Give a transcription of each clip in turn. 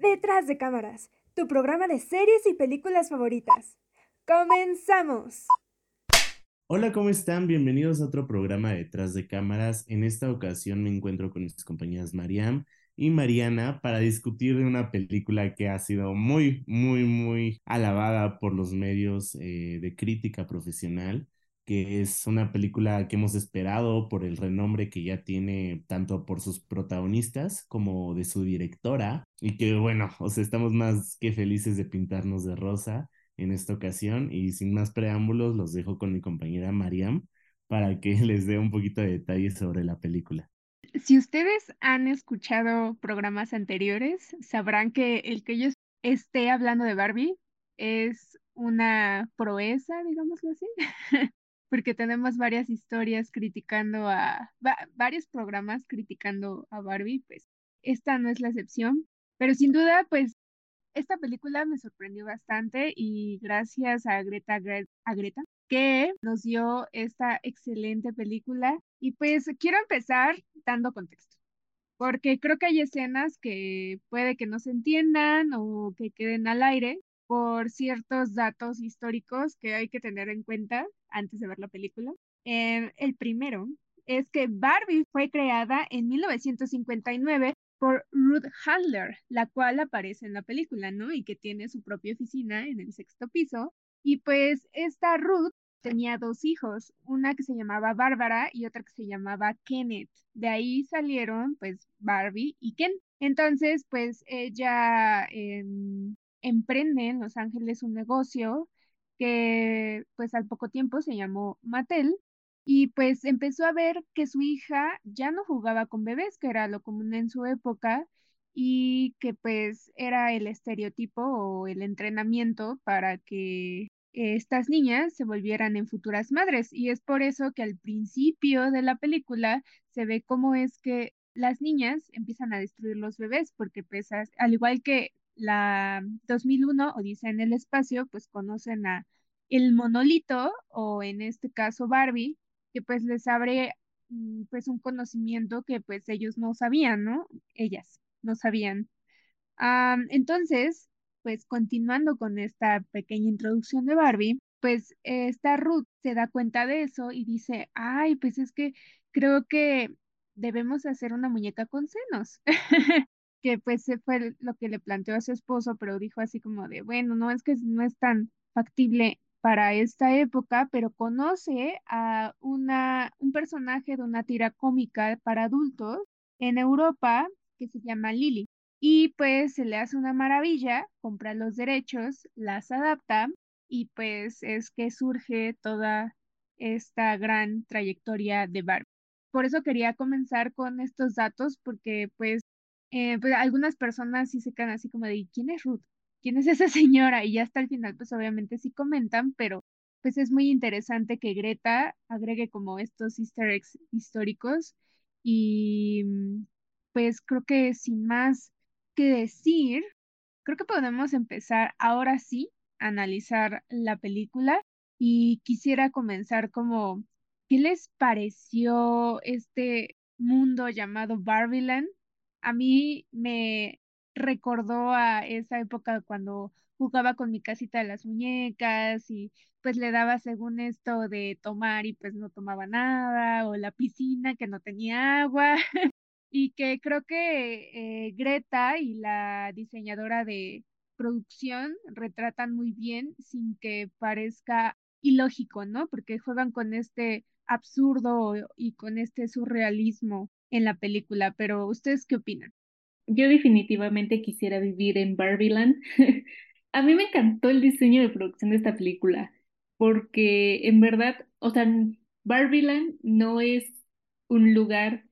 Detrás de cámaras, tu programa de series y películas favoritas. ¡Comenzamos! Hola, ¿cómo están? Bienvenidos a otro programa Detrás de cámaras. En esta ocasión me encuentro con mis compañeras Mariam y Mariana para discutir de una película que ha sido muy, muy, muy alabada por los medios eh, de crítica profesional que es una película que hemos esperado por el renombre que ya tiene tanto por sus protagonistas como de su directora y que bueno, o sea, estamos más que felices de pintarnos de rosa en esta ocasión y sin más preámbulos los dejo con mi compañera Mariam para que les dé un poquito de detalles sobre la película. Si ustedes han escuchado programas anteriores, sabrán que el que yo esté hablando de Barbie es una proeza, digámoslo así. porque tenemos varias historias criticando a, varios programas criticando a Barbie, pues esta no es la excepción, pero sin duda, pues esta película me sorprendió bastante y gracias a Greta, a Greta que nos dio esta excelente película. Y pues quiero empezar dando contexto, porque creo que hay escenas que puede que no se entiendan o que queden al aire, por ciertos datos históricos que hay que tener en cuenta antes de ver la película. Eh, el primero es que Barbie fue creada en 1959 por Ruth Handler, la cual aparece en la película, ¿no? Y que tiene su propia oficina en el sexto piso. Y pues esta Ruth tenía dos hijos, una que se llamaba Bárbara y otra que se llamaba Kenneth. De ahí salieron pues Barbie y Ken. Entonces, pues ella em, emprende en Los Ángeles un negocio que pues al poco tiempo se llamó Mattel y pues empezó a ver que su hija ya no jugaba con bebés, que era lo común en su época, y que pues era el estereotipo o el entrenamiento para que estas niñas se volvieran en futuras madres. Y es por eso que al principio de la película se ve cómo es que las niñas empiezan a destruir los bebés, porque pues al igual que la 2001, Odisea en el espacio, pues conocen a el monolito, o en este caso Barbie, que pues les abre mm, pues un conocimiento que pues ellos no sabían, ¿no? Ellas no sabían. entonces, pues continuando con esta pequeña introducción de Barbie, pues esta Ruth se da cuenta de eso y dice, ay, pues es que creo que debemos hacer una muñeca con senos. que pues fue lo que le planteó a su esposo, pero dijo así como de, bueno, no es que no es tan factible para esta época, pero conoce a una, un personaje de una tira cómica para adultos en Europa que se llama Lily. Y pues se le hace una maravilla, compra los derechos, las adapta y pues es que surge toda esta gran trayectoria de Barbie. Por eso quería comenzar con estos datos porque pues eh, pues algunas personas sí se quedan así como de, ¿quién es Ruth? ¿Quién es esa señora? Y ya hasta el final, pues obviamente sí comentan, pero pues es muy interesante que Greta agregue como estos easter eggs históricos y mm, pues creo que sin más que decir, creo que podemos empezar ahora sí a analizar la película y quisiera comenzar como, ¿qué les pareció este mundo llamado Barbiland? A mí me recordó a esa época cuando jugaba con mi casita de las muñecas y pues le daba según esto de tomar y pues no tomaba nada, o la piscina que no tenía agua, y que creo que eh, Greta y la diseñadora de producción retratan muy bien sin que parezca ilógico, ¿no? Porque juegan con este absurdo y con este surrealismo en la película, pero ¿ustedes qué opinan? Yo definitivamente quisiera vivir en Barbieland. A mí me encantó el diseño de producción de esta película, porque en verdad, o sea, Barbieland no es un lugar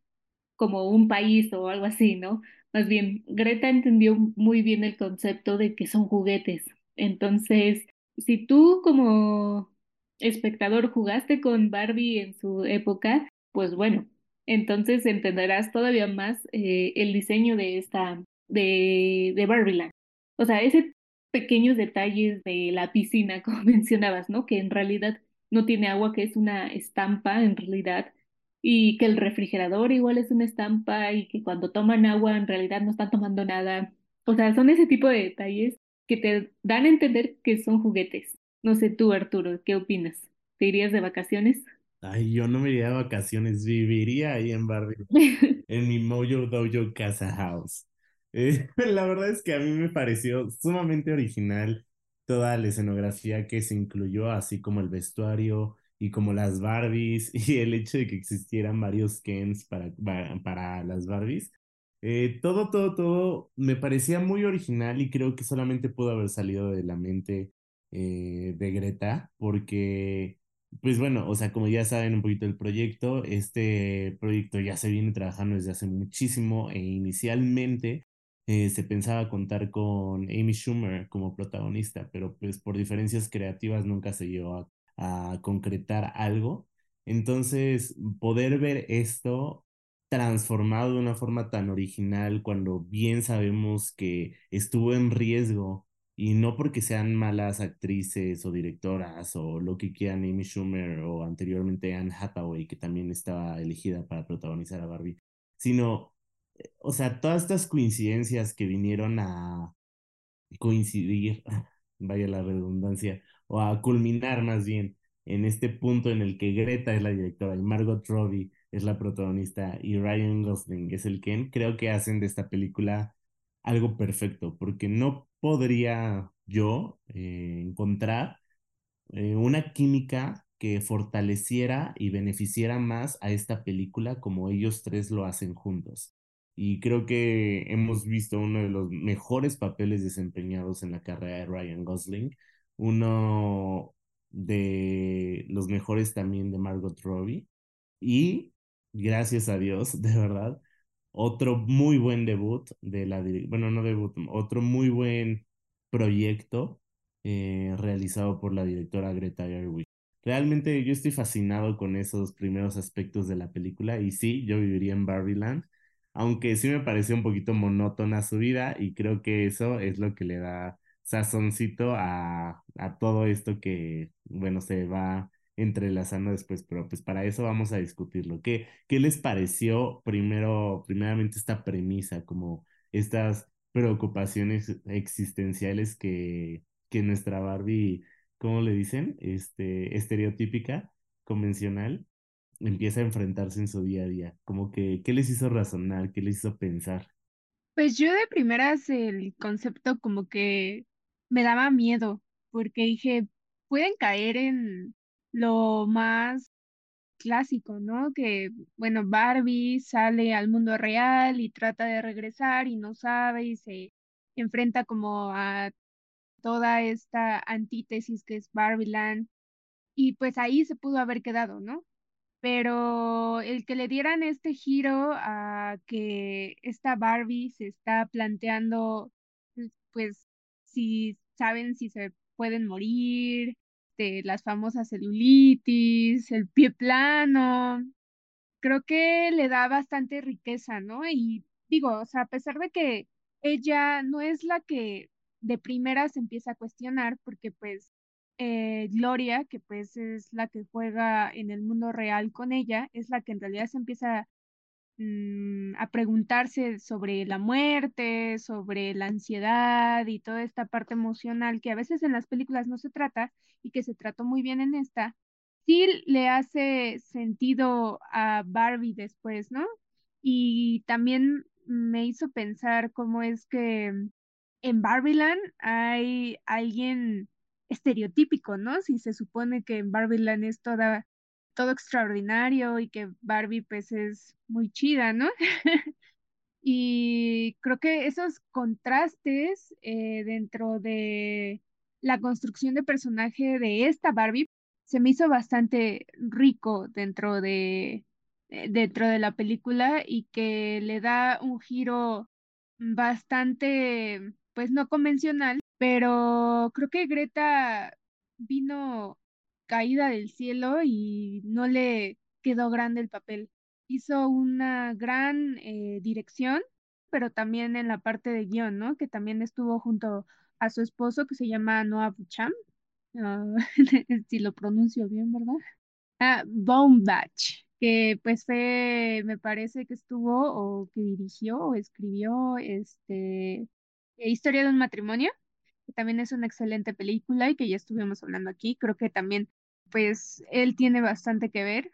como un país o algo así, ¿no? Más bien, Greta entendió muy bien el concepto de que son juguetes. Entonces, si tú como espectador jugaste con Barbie en su época, pues bueno, entonces entenderás todavía más eh, el diseño de esta, de, de Barbieland. O sea, ese pequeños detalles de la piscina, como mencionabas, ¿no? Que en realidad no tiene agua, que es una estampa en realidad, y que el refrigerador igual es una estampa y que cuando toman agua en realidad no están tomando nada. O sea, son ese tipo de detalles que te dan a entender que son juguetes. No sé tú, Arturo, ¿qué opinas? ¿Te irías de vacaciones? Ay, yo no me iría de vacaciones, viviría ahí en Barbie, en mi Mojo Dojo Casa House. Eh, la verdad es que a mí me pareció sumamente original toda la escenografía que se incluyó, así como el vestuario y como las Barbies y el hecho de que existieran varios Kens para, para, las Barbies. Eh, todo, todo, todo me parecía muy original y creo que solamente pudo haber salido de la mente eh, de Greta, porque, pues bueno, o sea, como ya saben un poquito el proyecto, este proyecto ya se viene trabajando desde hace muchísimo e inicialmente eh, se pensaba contar con Amy Schumer como protagonista, pero pues por diferencias creativas nunca se llegó a, a concretar algo. Entonces, poder ver esto transformado de una forma tan original cuando bien sabemos que estuvo en riesgo y no porque sean malas actrices o directoras o lo que quieran Amy Schumer o anteriormente Anne Hathaway que también estaba elegida para protagonizar a Barbie, sino, eh, o sea, todas estas coincidencias que vinieron a coincidir, vaya la redundancia, o a culminar más bien en este punto en el que Greta es la directora y Margot Robbie es la protagonista y Ryan Gosling es el Ken, creo que hacen de esta película algo perfecto, porque no podría yo eh, encontrar eh, una química que fortaleciera y beneficiara más a esta película como ellos tres lo hacen juntos. Y creo que hemos visto uno de los mejores papeles desempeñados en la carrera de Ryan Gosling, uno de los mejores también de Margot Robbie. Y gracias a Dios, de verdad, otro muy buen debut de la, bueno, no debut, otro muy buen proyecto eh, realizado por la directora Greta Gerwig. Realmente yo estoy fascinado con esos primeros aspectos de la película y sí, yo viviría en Barbieland, aunque sí me pareció un poquito monótona su vida y creo que eso es lo que le da sazoncito a, a todo esto que, bueno, se va entrelazando después, pero pues para eso vamos a discutirlo. ¿Qué, qué les pareció primero, primeramente esta premisa, como estas preocupaciones existenciales que, que nuestra Barbie, ¿cómo le dicen? Este, estereotípica, convencional, empieza a enfrentarse en su día a día. Como que, ¿qué les hizo razonar? ¿Qué les hizo pensar? Pues yo de primeras el concepto como que me daba miedo, porque dije, pueden caer en lo más clásico, ¿no? Que, bueno, Barbie sale al mundo real y trata de regresar y no sabe y se enfrenta como a toda esta antítesis que es Barbieland y pues ahí se pudo haber quedado, ¿no? Pero el que le dieran este giro a que esta Barbie se está planteando, pues si saben si se pueden morir, de las famosas celulitis, el pie plano, creo que le da bastante riqueza, ¿no? Y digo, o sea, a pesar de que ella no es la que de primera se empieza a cuestionar, porque pues eh, Gloria, que pues es la que juega en el mundo real con ella, es la que en realidad se empieza mm, a preguntarse sobre la muerte, sobre la ansiedad y toda esta parte emocional que a veces en las películas no se trata y que se trató muy bien en esta, sí le hace sentido a Barbie después, ¿no? Y también me hizo pensar cómo es que en Barbieland hay alguien estereotípico, ¿no? Si se supone que en Barbieland es toda todo extraordinario y que Barbie pues es muy chida, ¿no? y creo que esos contrastes eh, dentro de la construcción de personaje de esta Barbie se me hizo bastante rico dentro de, eh, dentro de la película y que le da un giro bastante, pues no convencional, pero creo que Greta vino caída del cielo y no le quedó grande el papel. Hizo una gran eh, dirección, pero también en la parte de guion, ¿no? Que también estuvo junto a su esposo que se llama Noah Bucham, ah, si lo pronuncio bien, ¿verdad? Ah, Baumbach, que pues fue, me parece que estuvo o que dirigió o escribió este Historia de un matrimonio, que también es una excelente película y que ya estuvimos hablando aquí. Creo que también, pues, él tiene bastante que ver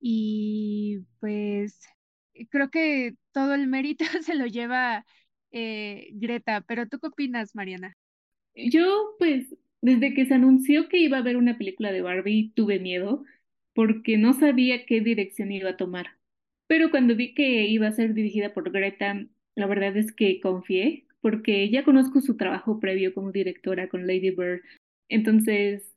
y pues creo que todo el mérito se lo lleva eh, Greta, pero ¿tú qué opinas, Mariana? Yo, pues, desde que se anunció que iba a haber una película de Barbie, tuve miedo porque no sabía qué dirección iba a tomar. Pero cuando vi que iba a ser dirigida por Greta, la verdad es que confié, porque ya conozco su trabajo previo como directora con Lady Bird. Entonces,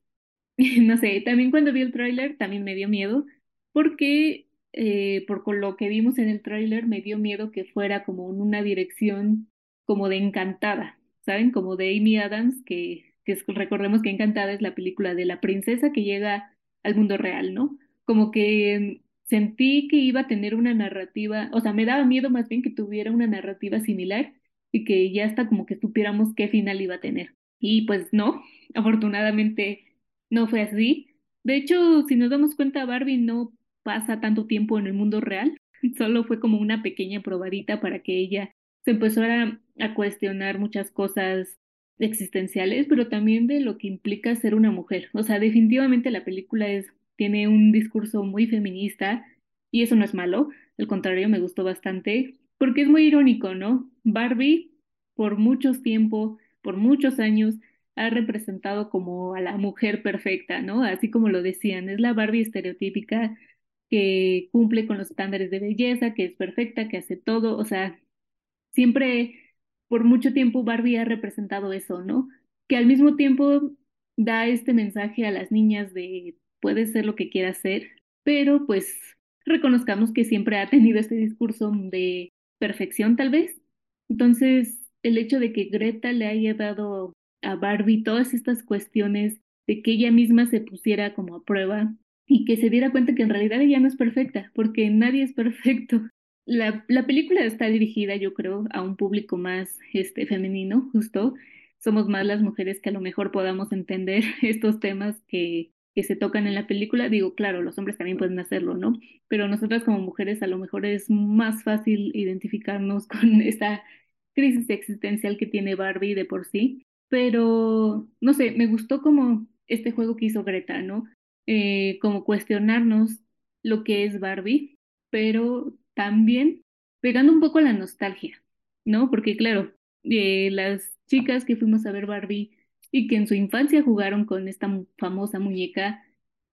no sé, también cuando vi el tráiler también me dio miedo, porque eh, por lo que vimos en el tráiler me dio miedo que fuera como en una dirección como de Encantada, ¿saben? Como de Amy Adams, que, que recordemos que Encantada es la película de la princesa que llega al mundo real, ¿no? Como que sentí que iba a tener una narrativa, o sea, me daba miedo más bien que tuviera una narrativa similar y que ya hasta como que supiéramos qué final iba a tener. Y pues no, afortunadamente no fue así. De hecho, si nos damos cuenta, Barbie no pasa tanto tiempo en el mundo real, solo fue como una pequeña probadita para que ella se empezara a cuestionar muchas cosas existenciales, pero también de lo que implica ser una mujer. O sea, definitivamente la película es, tiene un discurso muy feminista y eso no es malo, al contrario, me gustó bastante, porque es muy irónico, ¿no? Barbie, por muchos tiempo, por muchos años, ha representado como a la mujer perfecta, ¿no? Así como lo decían, es la Barbie estereotípica que cumple con los estándares de belleza, que es perfecta, que hace todo, o sea, siempre por mucho tiempo Barbie ha representado eso, ¿no? Que al mismo tiempo da este mensaje a las niñas de puedes ser lo que quieras ser, pero pues reconozcamos que siempre ha tenido este discurso de perfección tal vez. Entonces, el hecho de que Greta le haya dado a Barbie todas estas cuestiones de que ella misma se pusiera como a prueba y que se diera cuenta que en realidad ella no es perfecta, porque nadie es perfecto. La, la película está dirigida, yo creo, a un público más este, femenino, justo. Somos más las mujeres que a lo mejor podamos entender estos temas que, que se tocan en la película. Digo, claro, los hombres también pueden hacerlo, ¿no? Pero nosotras como mujeres a lo mejor es más fácil identificarnos con esta crisis existencial que tiene Barbie de por sí. Pero, no sé, me gustó como este juego que hizo Greta, ¿no? Eh, como cuestionarnos lo que es Barbie, pero también pegando un poco a la nostalgia, ¿no? Porque claro, eh, las chicas que fuimos a ver Barbie y que en su infancia jugaron con esta famosa muñeca,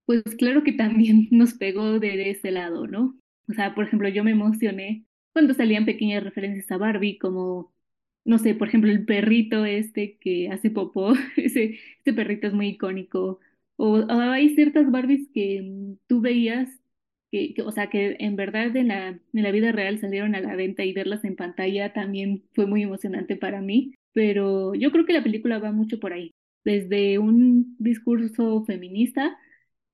pues claro que también nos pegó de ese lado, ¿no? O sea, por ejemplo, yo me emocioné cuando salían pequeñas referencias a Barbie, como, no sé, por ejemplo, el perrito este que hace popó, ese, ese perrito es muy icónico, o, hay ciertas Barbies que mm, tú veías, que, o sea, que en verdad en la, en la vida real salieron a la venta y verlas en pantalla también fue muy emocionante para mí, pero yo creo que la película va mucho por ahí, desde un discurso feminista,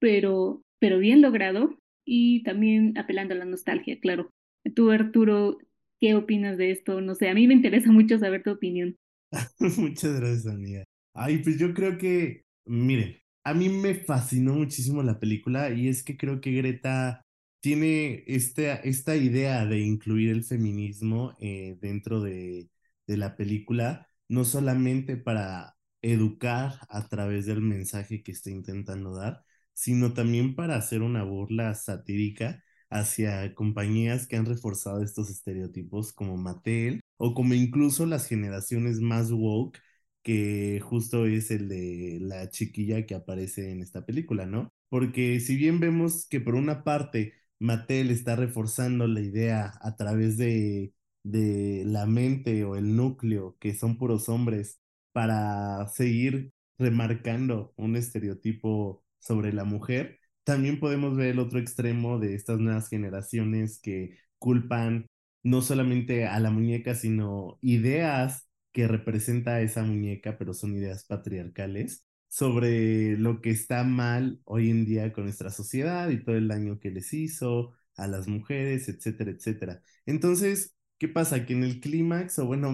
pero, pero bien logrado y también apelando a la nostalgia, claro. Tú, Arturo, ¿qué opinas de esto? No sé, a mí me interesa mucho saber tu opinión. Muchas gracias, amiga. Ay, pues yo creo que, miren, a mí me fascinó muchísimo la película y es que creo que Greta tiene esta, esta idea de incluir el feminismo eh, dentro de, de la película, no solamente para educar a través del mensaje que está intentando dar, sino también para hacer una burla satírica hacia compañías que han reforzado estos estereotipos como Mattel o como incluso las generaciones más woke que justo es el de la chiquilla que aparece en esta película, ¿no? Porque si bien vemos que por una parte Mattel está reforzando la idea a través de, de la mente o el núcleo, que son puros hombres, para seguir remarcando un estereotipo sobre la mujer, también podemos ver el otro extremo de estas nuevas generaciones que culpan no solamente a la muñeca, sino ideas que representa a esa muñeca, pero son ideas patriarcales sobre lo que está mal hoy en día con nuestra sociedad y todo el daño que les hizo a las mujeres, etcétera, etcétera. Entonces, ¿qué pasa? Que en el clímax, o bueno,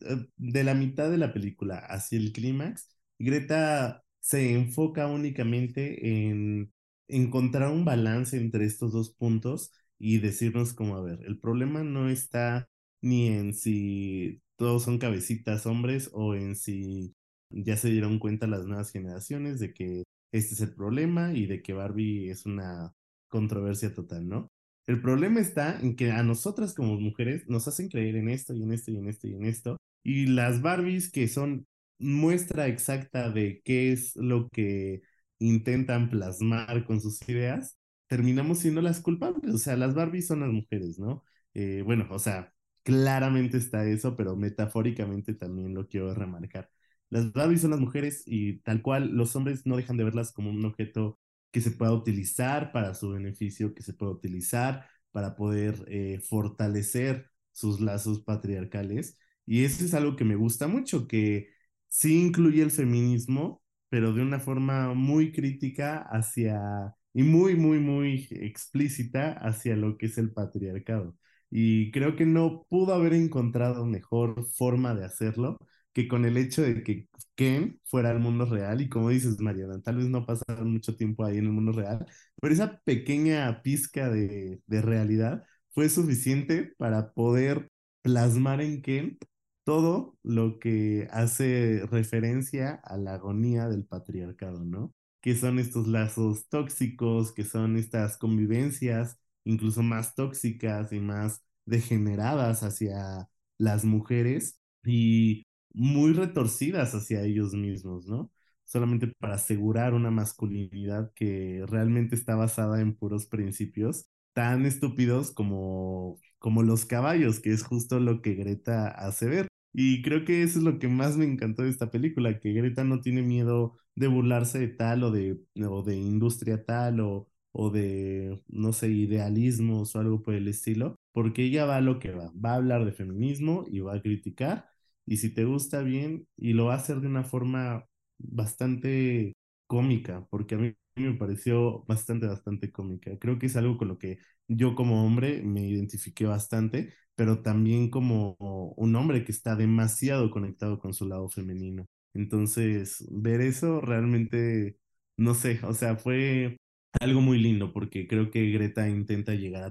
eh, de la mitad de la película hacia el clímax, Greta se enfoca únicamente en encontrar un balance entre estos dos puntos y decirnos como, a ver, el problema no está ni en si todos son cabecitas hombres o en si ya se dieron cuenta las nuevas generaciones de que este es el problema y de que Barbie es una controversia total, ¿no? El problema está en que a nosotras como mujeres nos hacen creer en esto y en esto y en esto y en esto. Y las Barbies que son muestra exacta de qué es lo que intentan plasmar con sus ideas, terminamos siendo las culpables. O sea, las Barbies son las mujeres, ¿no? Eh, bueno, o sea, claramente está eso, pero metafóricamente también lo quiero remarcar. Las Barbies son las mujeres y tal cual los hombres no dejan de verlas como un objeto que se pueda utilizar para su beneficio, que se pueda utilizar para poder eh, fortalecer sus lazos patriarcales. Y eso es algo que me gusta mucho, que sí incluye el feminismo, pero de una forma muy crítica hacia, y muy, muy, muy explícita hacia lo que es el patriarcado. Y creo que no pudo haber encontrado mejor forma de hacerlo que con el hecho de que Ken fuera al mundo real y como dices, Mariana, tal vez no pasaron mucho tiempo ahí en el mundo real, pero esa pequeña pizca de, de realidad fue suficiente para poder plasmar en Ken todo lo que hace referencia a la agonía del patriarcado, ¿no? Que son estos lazos tóxicos, que son estas convivencias incluso más tóxicas y más degeneradas hacia las mujeres y muy retorcidas hacia ellos mismos, ¿no? Solamente para asegurar una masculinidad que realmente está basada en puros principios tan estúpidos como, como los caballos, que es justo lo que Greta hace ver. Y creo que eso es lo que más me encantó de esta película, que Greta no tiene miedo de burlarse de tal o de, o de industria tal o, o de, no sé, idealismos o algo por el estilo, porque ella va a lo que va, va a hablar de feminismo y va a criticar, y si te gusta bien, y lo va a hacer de una forma bastante cómica, porque a mí me pareció bastante, bastante cómica. Creo que es algo con lo que yo como hombre me identifiqué bastante pero también como un hombre que está demasiado conectado con su lado femenino. Entonces, ver eso realmente, no sé, o sea, fue algo muy lindo porque creo que Greta intenta llegar a,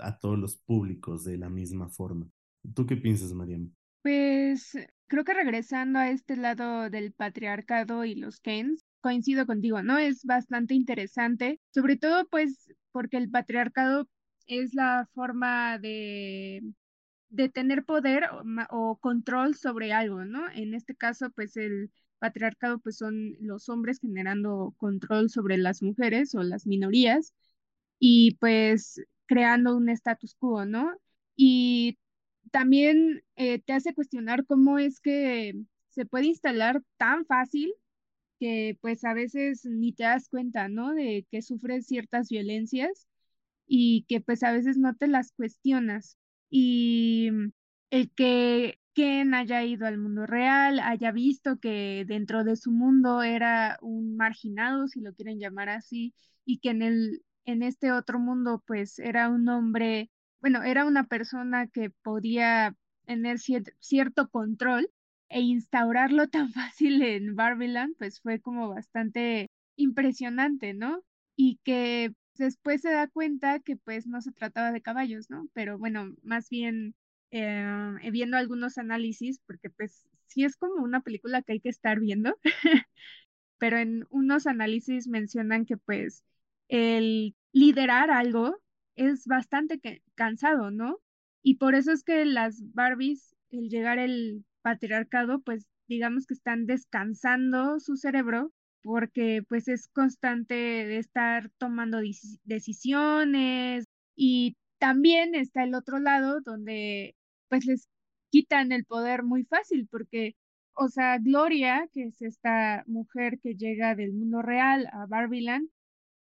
a todos los públicos de la misma forma. ¿Tú qué piensas, Mariam? Pues creo que regresando a este lado del patriarcado y los Kens, coincido contigo, ¿no? Es bastante interesante, sobre todo pues porque el patriarcado es la forma de, de tener poder o, control sobre algo, ¿no? En este caso, pues el patriarcado, pues son los hombres generando control sobre las mujeres o las minorías y pues creando un status quo, ¿no? Y también eh, te hace cuestionar cómo es que se puede instalar tan fácil que pues a veces ni te das cuenta, ¿no? De que sufres ciertas violencias y que pues a veces no te las cuestionas. Y el que Ken haya ido al mundo real, haya visto que dentro de su mundo era un marginado, si lo quieren llamar así, y que en el en este otro mundo pues era un hombre, bueno, era una persona que podía tener cierto control e instaurarlo tan fácil en Barbiland, pues fue como bastante impresionante, ¿no? Y que después se da cuenta que pues no se trataba de caballos, ¿no? Pero bueno, más bien eh, viendo algunos análisis, porque pues sí es como una película que hay que estar viendo, pero en unos análisis mencionan que pues el liderar algo es bastante cansado, ¿no? Y por eso es que las Barbies, el llegar el patriarcado, pues digamos que están descansando su cerebro porque pues es constante de estar tomando decisiones y también está el otro lado donde pues les quitan el poder muy fácil porque, o sea, Gloria, que es esta mujer que llega del mundo real a Barbiland,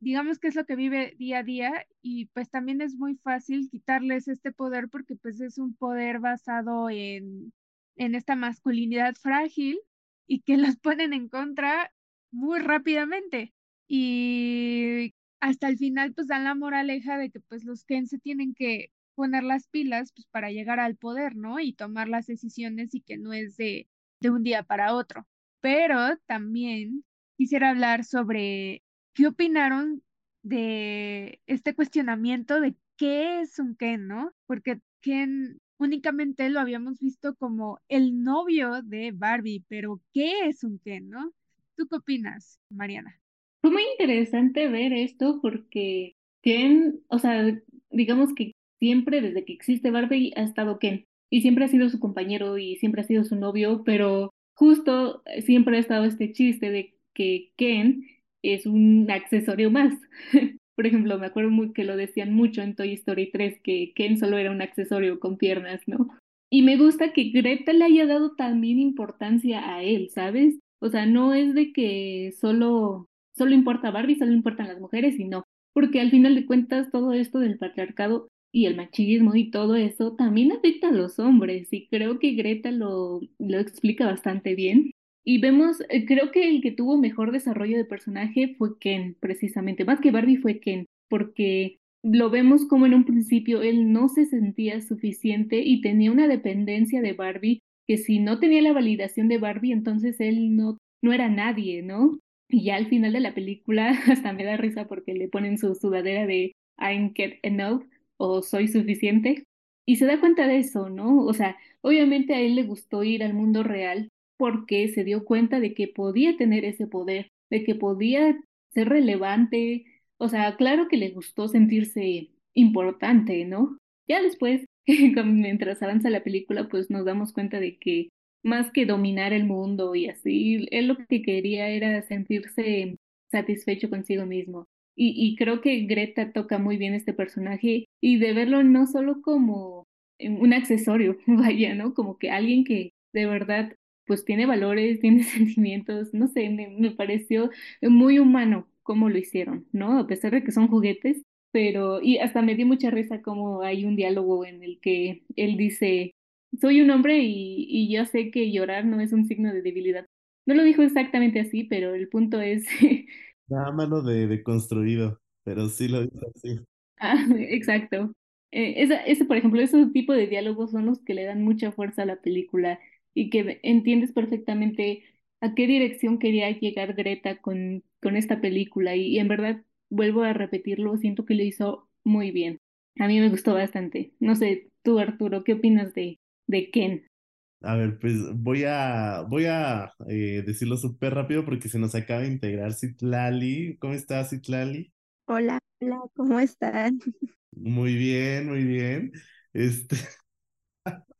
digamos que es lo que vive día a día y pues también es muy fácil quitarles este poder porque pues es un poder basado en, en esta masculinidad frágil y que los ponen en contra muy rápidamente. Y hasta el final, pues dan la moraleja de que pues los Ken se tienen que poner las pilas pues para llegar al poder, ¿no? Y tomar las decisiones y que no es de, de un día para otro. Pero también quisiera hablar sobre qué opinaron de este cuestionamiento de qué es un Ken, ¿no? Porque Ken únicamente lo habíamos visto como el novio de Barbie, pero ¿qué es un Ken, no? ¿Tú qué opinas, Mariana? Fue muy interesante ver esto porque Ken, o sea, digamos que siempre desde que existe Barbie ha estado Ken y siempre ha sido su compañero y siempre ha sido su novio, pero justo siempre ha estado este chiste de que Ken es un accesorio más. Por ejemplo, me acuerdo muy que lo decían mucho en Toy Story 3, que Ken solo era un accesorio con piernas, ¿no? Y me gusta que Greta le haya dado también importancia a él, ¿sabes? O sea, no es de que solo, solo importa Barbie, solo importan las mujeres, y no. Porque al final de cuentas todo esto del patriarcado y el machismo y todo eso también afecta a los hombres y creo que Greta lo, lo explica bastante bien. Y vemos, eh, creo que el que tuvo mejor desarrollo de personaje fue Ken, precisamente, más que Barbie fue Ken, porque lo vemos como en un principio él no se sentía suficiente y tenía una dependencia de Barbie, que si no tenía la validación de Barbie, entonces él no, no era nadie, ¿no? Y ya al final de la película hasta me da risa porque le ponen su sudadera de I'm get enough o soy suficiente. Y se da cuenta de eso, ¿no? O sea, obviamente a él le gustó ir al mundo real porque se dio cuenta de que podía tener ese poder, de que podía ser relevante, o sea, claro que le gustó sentirse importante, ¿no? Ya después, mientras avanza la película, pues nos damos cuenta de que más que dominar el mundo y así, él lo que quería era sentirse satisfecho consigo mismo. Y, creo que Greta toca muy bien este personaje y de verlo no solo como un accesorio, vaya, ¿no? Como que alguien que de verdad pues tiene valores, tiene sentimientos, no sé, me, pareció muy humano cómo lo hicieron, ¿no? A pesar de que son juguetes, pero, y hasta me dio mucha risa como hay un diálogo en el que él dice, soy un hombre y, y yo sé que llorar no es un signo de debilidad. No lo dijo exactamente así, pero el punto es... Nada mano de, de construido, pero sí lo dijo así. Ah, exacto. Eh, ese, por ejemplo, esos tipos de diálogos son los que le dan mucha fuerza a la película y que entiendes perfectamente a qué dirección quería llegar Greta con, con esta película y, en verdad vuelvo a repetirlo, siento que lo hizo muy bien. A mí me gustó bastante. No sé, tú Arturo, ¿qué opinas de, de Ken? A ver, pues voy a, voy a eh, decirlo súper rápido porque se nos acaba de integrar Citlali. ¿Cómo estás, Citlali? Hola, hola, ¿cómo están? Muy bien, muy bien. Este,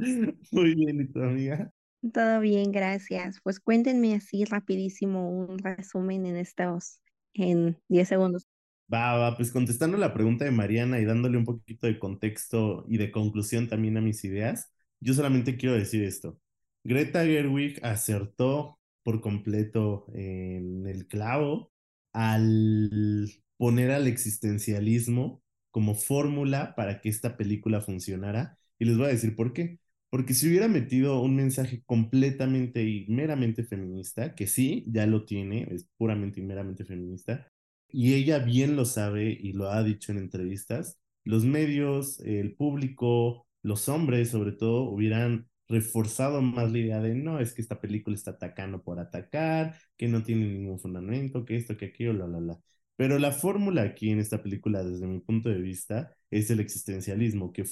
Muy bien, ¿y tu amiga? Todo bien, gracias. Pues cuéntenme así rapidísimo un resumen en estos, en 10 segundos. Va, va, pues contestando la pregunta de Mariana y dándole un poquito de contexto y de conclusión también a mis ideas, yo solamente quiero decir esto. Greta Gerwig acertó por completo en el clavo al poner al existencialismo como fórmula para que esta película funcionara. Y les voy a decir por qué. Porque si hubiera metido un mensaje completamente y meramente feminista, que sí, ya lo tiene, es puramente y meramente feminista, y ella bien lo sabe y lo ha dicho en entrevistas, los medios, el público, los hombres sobre todo, hubieran reforzado más la idea de no, es que esta película está atacando por atacar, que no tiene ningún fundamento, que esto, que aquello, la, la, la. Pero la fórmula aquí en esta película, desde mi punto de vista, es el existencialismo, que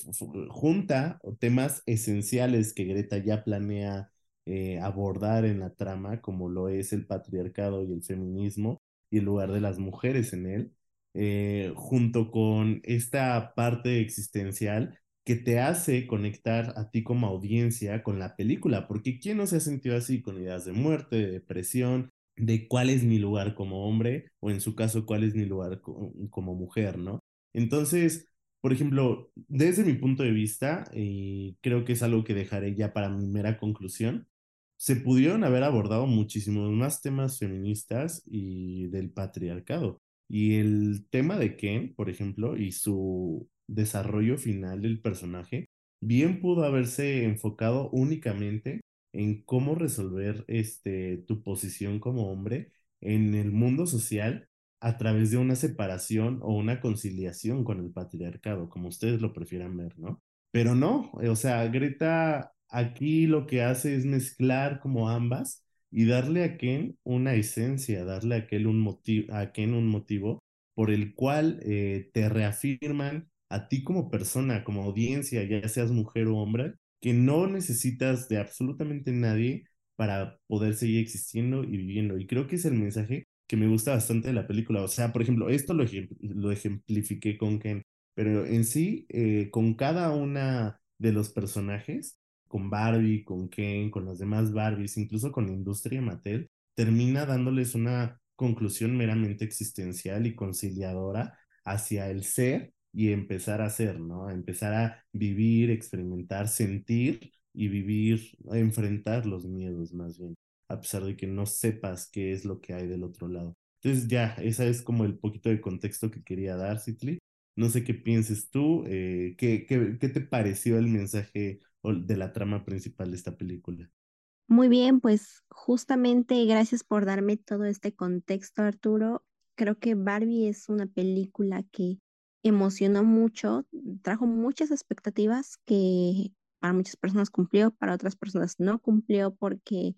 junta temas esenciales que Greta ya planea eh, abordar en la trama, como lo es el patriarcado y el feminismo, y el lugar de las mujeres en él, eh, junto con esta parte existencial que te hace conectar a ti como audiencia con la película, porque ¿quién no se ha sentido así con ideas de muerte, de depresión, de cuál es mi lugar como hombre o en su caso cuál es mi lugar como mujer, ¿no? Entonces, por ejemplo, desde mi punto de vista, y creo que es algo que dejaré ya para mi mera conclusión, se pudieron haber abordado muchísimos más temas feministas y del patriarcado. Y el tema de Ken, por ejemplo, y su desarrollo final del personaje, bien pudo haberse enfocado únicamente en cómo resolver este, tu posición como hombre en el mundo social a través de una separación o una conciliación con el patriarcado, como ustedes lo prefieran ver, ¿no? Pero no, o sea, Greta aquí lo que hace es mezclar como ambas y darle a Ken una esencia, darle a, un motivo, a Ken un motivo por el cual eh, te reafirman a ti como persona, como audiencia, ya seas mujer o hombre, que no necesitas de absolutamente nadie para poder seguir existiendo y viviendo. Y creo que es el mensaje que me gusta bastante de la película. O sea, por ejemplo, esto lo, lo ejemplifiqué con Ken, pero en sí, eh, con cada una de los personajes, con Barbie, con Ken, con las demás Barbies, incluso con la industria Mattel, termina dándoles una conclusión meramente existencial y conciliadora hacia el ser y empezar a ser, ¿no? Empezar a vivir, experimentar, sentir y vivir, enfrentar los miedos más bien, a pesar de que no sepas qué es lo que hay del otro lado. Entonces ya, esa es como el poquito de contexto que quería dar, Citli. No sé qué pienses tú, eh, ¿qué, qué, qué te pareció el mensaje de la trama principal de esta película? Muy bien, pues justamente gracias por darme todo este contexto, Arturo. Creo que Barbie es una película que emocionó mucho, trajo muchas expectativas que para muchas personas cumplió, para otras personas no cumplió, porque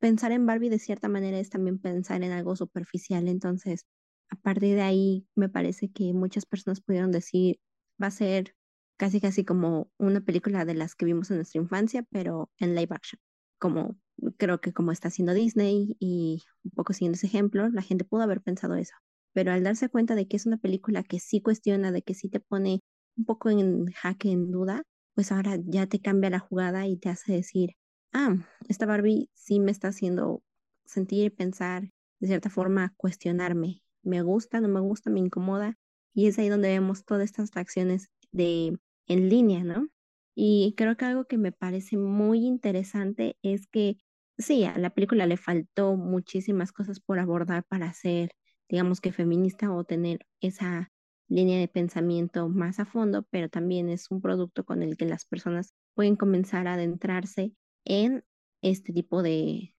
pensar en Barbie de cierta manera es también pensar en algo superficial. Entonces, a partir de ahí, me parece que muchas personas pudieron decir, va a ser casi casi como una película de las que vimos en nuestra infancia, pero en live action. Como creo que como está haciendo Disney y un poco siguiendo ese ejemplo, la gente pudo haber pensado eso pero al darse cuenta de que es una película que sí cuestiona, de que sí te pone un poco en jaque, en duda, pues ahora ya te cambia la jugada y te hace decir, ah, esta Barbie sí me está haciendo sentir, pensar, de cierta forma, cuestionarme. Me gusta, no me gusta, me incomoda. Y es ahí donde vemos todas estas reacciones de en línea, ¿no? Y creo que algo que me parece muy interesante es que sí, a la película le faltó muchísimas cosas por abordar para hacer digamos que feminista o tener esa línea de pensamiento más a fondo, pero también es un producto con el que las personas pueden comenzar a adentrarse en este tipo de,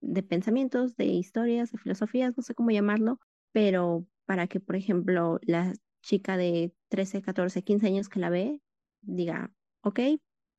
de pensamientos, de historias, de filosofías, no sé cómo llamarlo, pero para que, por ejemplo, la chica de 13, 14, 15 años que la ve diga, ok,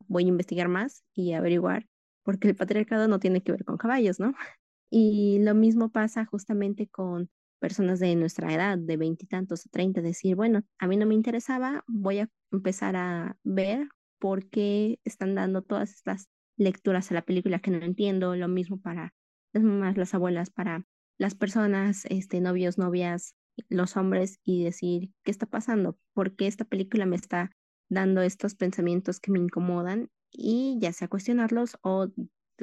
voy a investigar más y averiguar, porque el patriarcado no tiene que ver con caballos, ¿no? Y lo mismo pasa justamente con personas de nuestra edad, de veintitantos o treinta, decir, bueno, a mí no me interesaba, voy a empezar a ver por qué están dando todas estas lecturas a la película que no entiendo, lo mismo para las mamás, las abuelas, para las personas, este, novios, novias, los hombres, y decir, ¿qué está pasando? ¿Por qué esta película me está dando estos pensamientos que me incomodan? Y ya sea cuestionarlos o,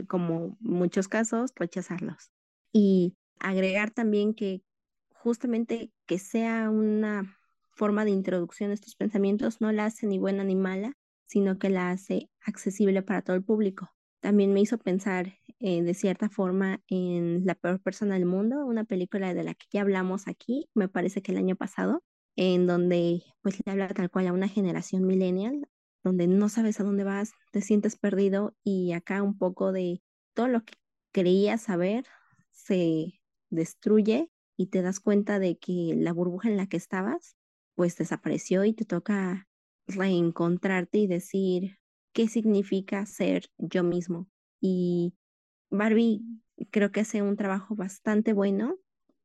como muchos casos, rechazarlos. Y agregar también que justamente que sea una forma de introducción a estos pensamientos no la hace ni buena ni mala, sino que la hace accesible para todo el público. También me hizo pensar eh, de cierta forma en La peor persona del mundo, una película de la que ya hablamos aquí, me parece que el año pasado, en donde pues le habla tal cual a una generación millennial, donde no sabes a dónde vas, te sientes perdido y acá un poco de todo lo que creías saber se destruye y te das cuenta de que la burbuja en la que estabas, pues desapareció y te toca reencontrarte y decir qué significa ser yo mismo. Y Barbie creo que hace un trabajo bastante bueno,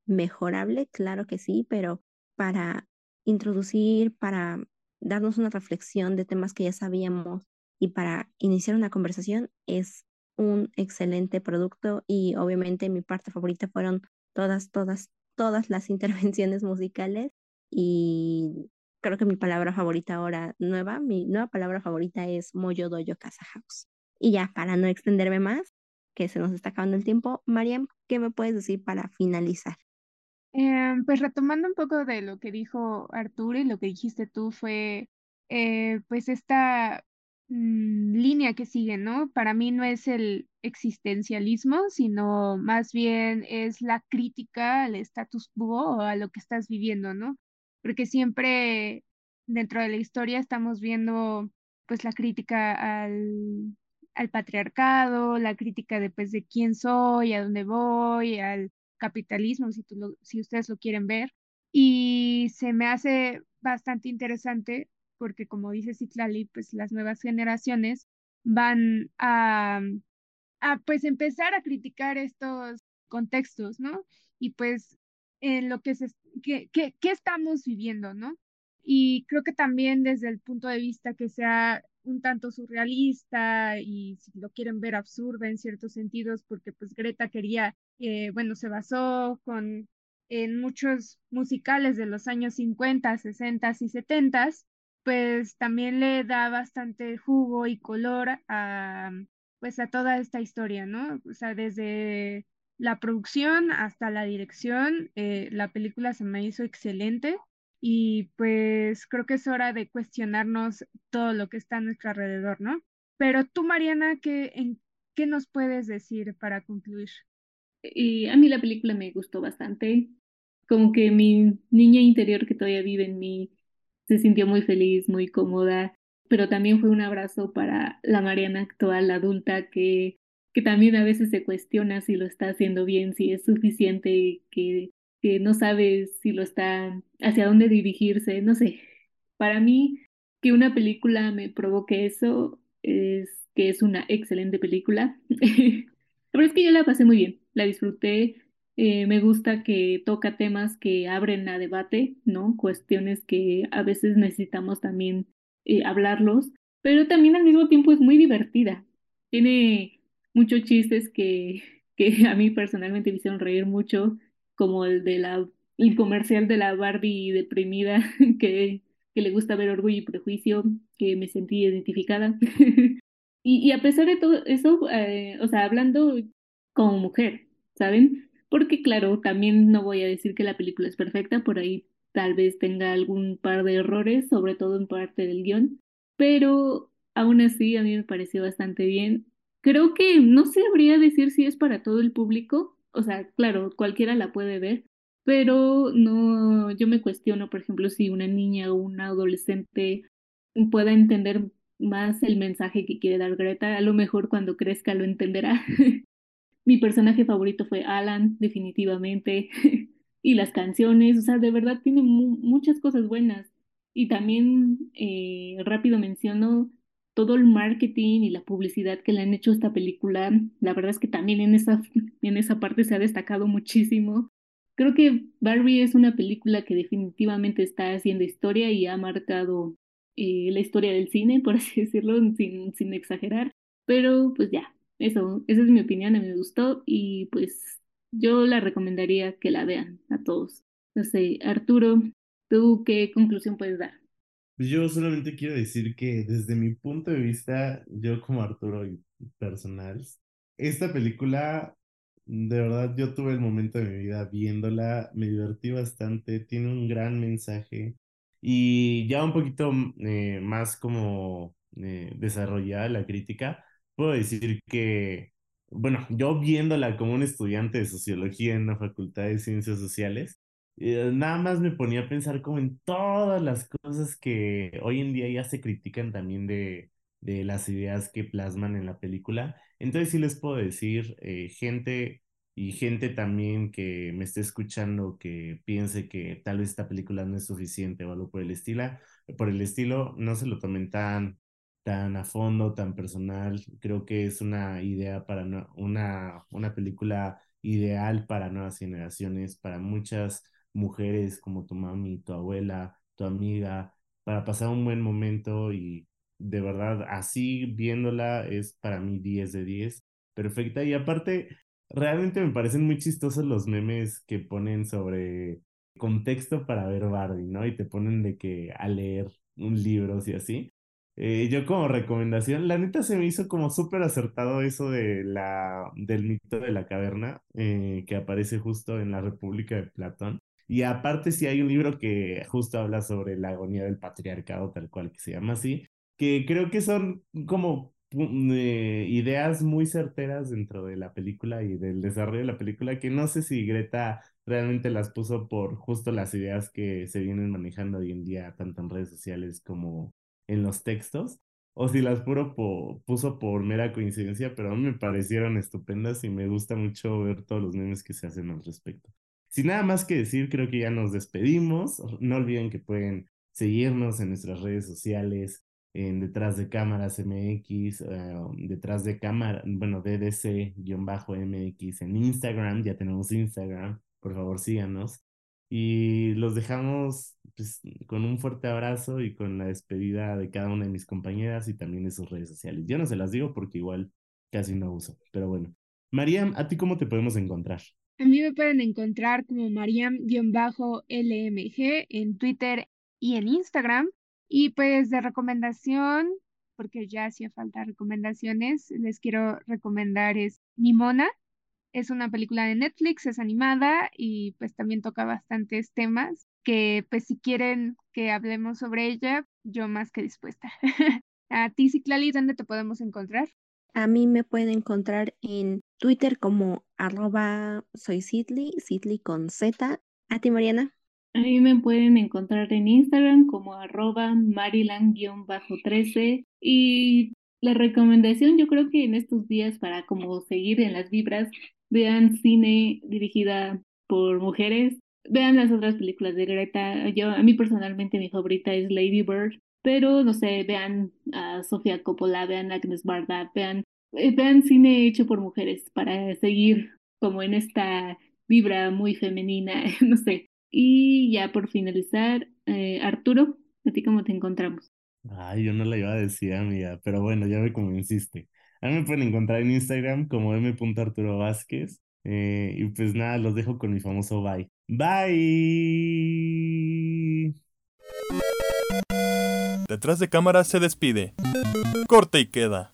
mejorable, claro que sí, pero para introducir, para darnos una reflexión de temas que ya sabíamos y para iniciar una conversación es un excelente producto y obviamente mi parte favorita fueron todas, todas, todas las intervenciones musicales y creo que mi palabra favorita ahora nueva, mi nueva palabra favorita es Moyo Doyo Casa House. Y ya, para no extenderme más, que se nos está acabando el tiempo, Mariam, ¿qué me puedes decir para finalizar? Em, pues retomando un poco de lo que dijo Arturo y lo que dijiste tú fue, eh, pues esta Mm, línea que sigue, ¿no? Para mí no es el existencialismo, sino más bien es la crítica al status quo o a lo que estás viviendo, ¿no? Porque siempre dentro de la historia estamos viendo pues la crítica al, al patriarcado, la crítica de pues de quién soy, a dónde voy, al capitalismo, si, tú si ustedes lo quieren ver. Y se me hace bastante interesante porque como dice Citlali, pues las nuevas generaciones van a, a pues empezar a criticar estos contextos, ¿no? Y pues en lo que se, ¿qué, qué, qué estamos viviendo, ¿no? Y creo que también desde el punto de vista que sea un tanto surrealista y si lo quieren ver absurda en ciertos sentidos, porque pues Greta quería, eh, bueno, se basó con en muchos musicales de los años 50, 60 y 70, pues también le da bastante jugo y color a pues a toda esta historia, ¿no? O sea, desde la producción hasta la dirección, eh, la película se me hizo excelente y pues creo que es hora de cuestionarnos todo lo que está a nuestro alrededor, ¿no? Pero tú, Mariana, ¿qué, ¿qué nos puedes decir para concluir? Y a mí la película me gustó bastante, como que mi niña interior que todavía vive en mí se sintió muy feliz, muy cómoda, pero también fue un abrazo para la Mariana actual, adulta, que, que también a veces se cuestiona si lo está haciendo bien, si es suficiente, que que no sabe si lo está, hacia dónde dirigirse, no sé. Para mí, que una película me provoque eso es que es una excelente película. Pero es que yo la pasé muy bien, la disfruté. Eh, me gusta que toca temas que abren a debate, ¿no? Cuestiones que a veces necesitamos también eh, hablarlos, pero también al mismo tiempo es muy divertida. Tiene muchos chistes que, que a mí personalmente me hicieron reír mucho como el de la el comercial de la Barbie deprimida que, que le gusta ver orgullo y prejuicio, que me sentí identificada. y, a pesar de todo eso, eh, o sea, hablando como mujer, ¿saben? Porque claro, también no voy a decir que la película es perfecta, por ahí tal vez tenga algún par de errores, sobre todo en parte del guion, pero aún así a mí me pareció bastante bien. Creo que no sabría decir si es para todo el público, o sea, claro, cualquiera la puede ver, pero no, yo me cuestiono, por ejemplo, si una niña o un adolescente pueda entender más el mensaje que quiere dar Greta, a lo mejor cuando crezca lo entenderá. Mi personaje favorito fue Alan, definitivamente, y las canciones, o sea, de verdad tiene muchas cosas buenas. Y también eh, rápido menciono todo el marketing y la publicidad que le han hecho a esta película, la verdad es que también en esa, en esa parte se ha destacado muchísimo. Creo que Barbie es una película que definitivamente está haciendo historia y ha marcado eh, la historia del cine, por así decirlo, sin, sin exagerar. Pero pues ya, eso, esa es mi opinión, a me gustó y pues yo la recomendaría que la vean a todos. No sé, Arturo, ¿tú qué conclusión puedes dar? Yo solamente quiero decir que desde mi punto de vista, yo como Arturo personal, esta película, de verdad, yo tuve el momento de mi vida viéndola, me divertí bastante, tiene un gran mensaje y ya un poquito eh, más como eh, desarrollada la crítica, puedo decir que, bueno, yo viéndola como un estudiante de sociología en la Facultad de Ciencias Sociales, eh, nada más me ponía a pensar como en todas las cosas que hoy en día ya se critican también de, de las ideas que plasman en la película. Entonces sí les puedo decir, eh, gente y gente también que me esté escuchando que piense que tal vez esta película no es suficiente o algo por el estilo, por el estilo, no se lo tomen tan, tan a fondo, tan personal. Creo que es una idea para una, una película ideal para nuevas generaciones, para muchas mujeres como tu mami, tu abuela, tu amiga, para pasar un buen momento y de verdad así viéndola es para mí 10 de 10, perfecta. Y aparte, realmente me parecen muy chistosos los memes que ponen sobre contexto para ver Barbie, ¿no? Y te ponen de que a leer un libro y así. Eh, yo como recomendación, la neta se me hizo como súper acertado eso de la, del mito de la caverna eh, que aparece justo en la República de Platón. Y aparte sí hay un libro que justo habla sobre la agonía del patriarcado, tal cual que se llama así, que creo que son como eh, ideas muy certeras dentro de la película y del desarrollo de la película, que no sé si Greta realmente las puso por justo las ideas que se vienen manejando hoy en día, tanto en redes sociales como en los textos, o si las puro puso por mera coincidencia, pero a mí me parecieron estupendas y me gusta mucho ver todos los memes que se hacen al respecto. Sin nada más que decir, creo que ya nos despedimos. No olviden que pueden seguirnos en nuestras redes sociales, en Detrás de Cámaras MX, eh, Detrás de Cámara, bueno, DDC-MX en Instagram, ya tenemos Instagram, por favor síganos. Y los dejamos pues, con un fuerte abrazo y con la despedida de cada una de mis compañeras y también de sus redes sociales. Yo no se las digo porque igual casi no uso, pero bueno. Mariam, ¿a ti cómo te podemos encontrar? A mí me pueden encontrar como Mariam-LMG en Twitter y en Instagram. Y pues de recomendación, porque ya hacía falta recomendaciones, les quiero recomendar es Nimona. Es una película de Netflix, es animada y pues también toca bastantes temas que pues si quieren que hablemos sobre ella, yo más que dispuesta. A ti, Ciclali, ¿dónde te podemos encontrar? A mí me pueden encontrar en Twitter como arroba soy Sidley, Sidley con Z. A ti, Mariana. A mí me pueden encontrar en Instagram como arroba marilan-13 y la recomendación yo creo que en estos días para como seguir en las vibras, vean cine dirigida por mujeres, vean las otras películas de Greta. Yo, a mí personalmente mi favorita es Lady Bird, pero no sé, vean a Sofía Coppola, vean a Agnes Barda, vean, eh, vean cine hecho por mujeres para seguir como en esta vibra muy femenina, no sé. Y ya por finalizar, eh, Arturo, ¿a ti cómo te encontramos? Ay, yo no la iba a decir, amiga, pero bueno, ya me convenciste. A mí me pueden encontrar en Instagram como m.arturo Vázquez. Eh, y pues nada, los dejo con mi famoso bye. Bye. Detrás de cámara se despide. Corte y queda.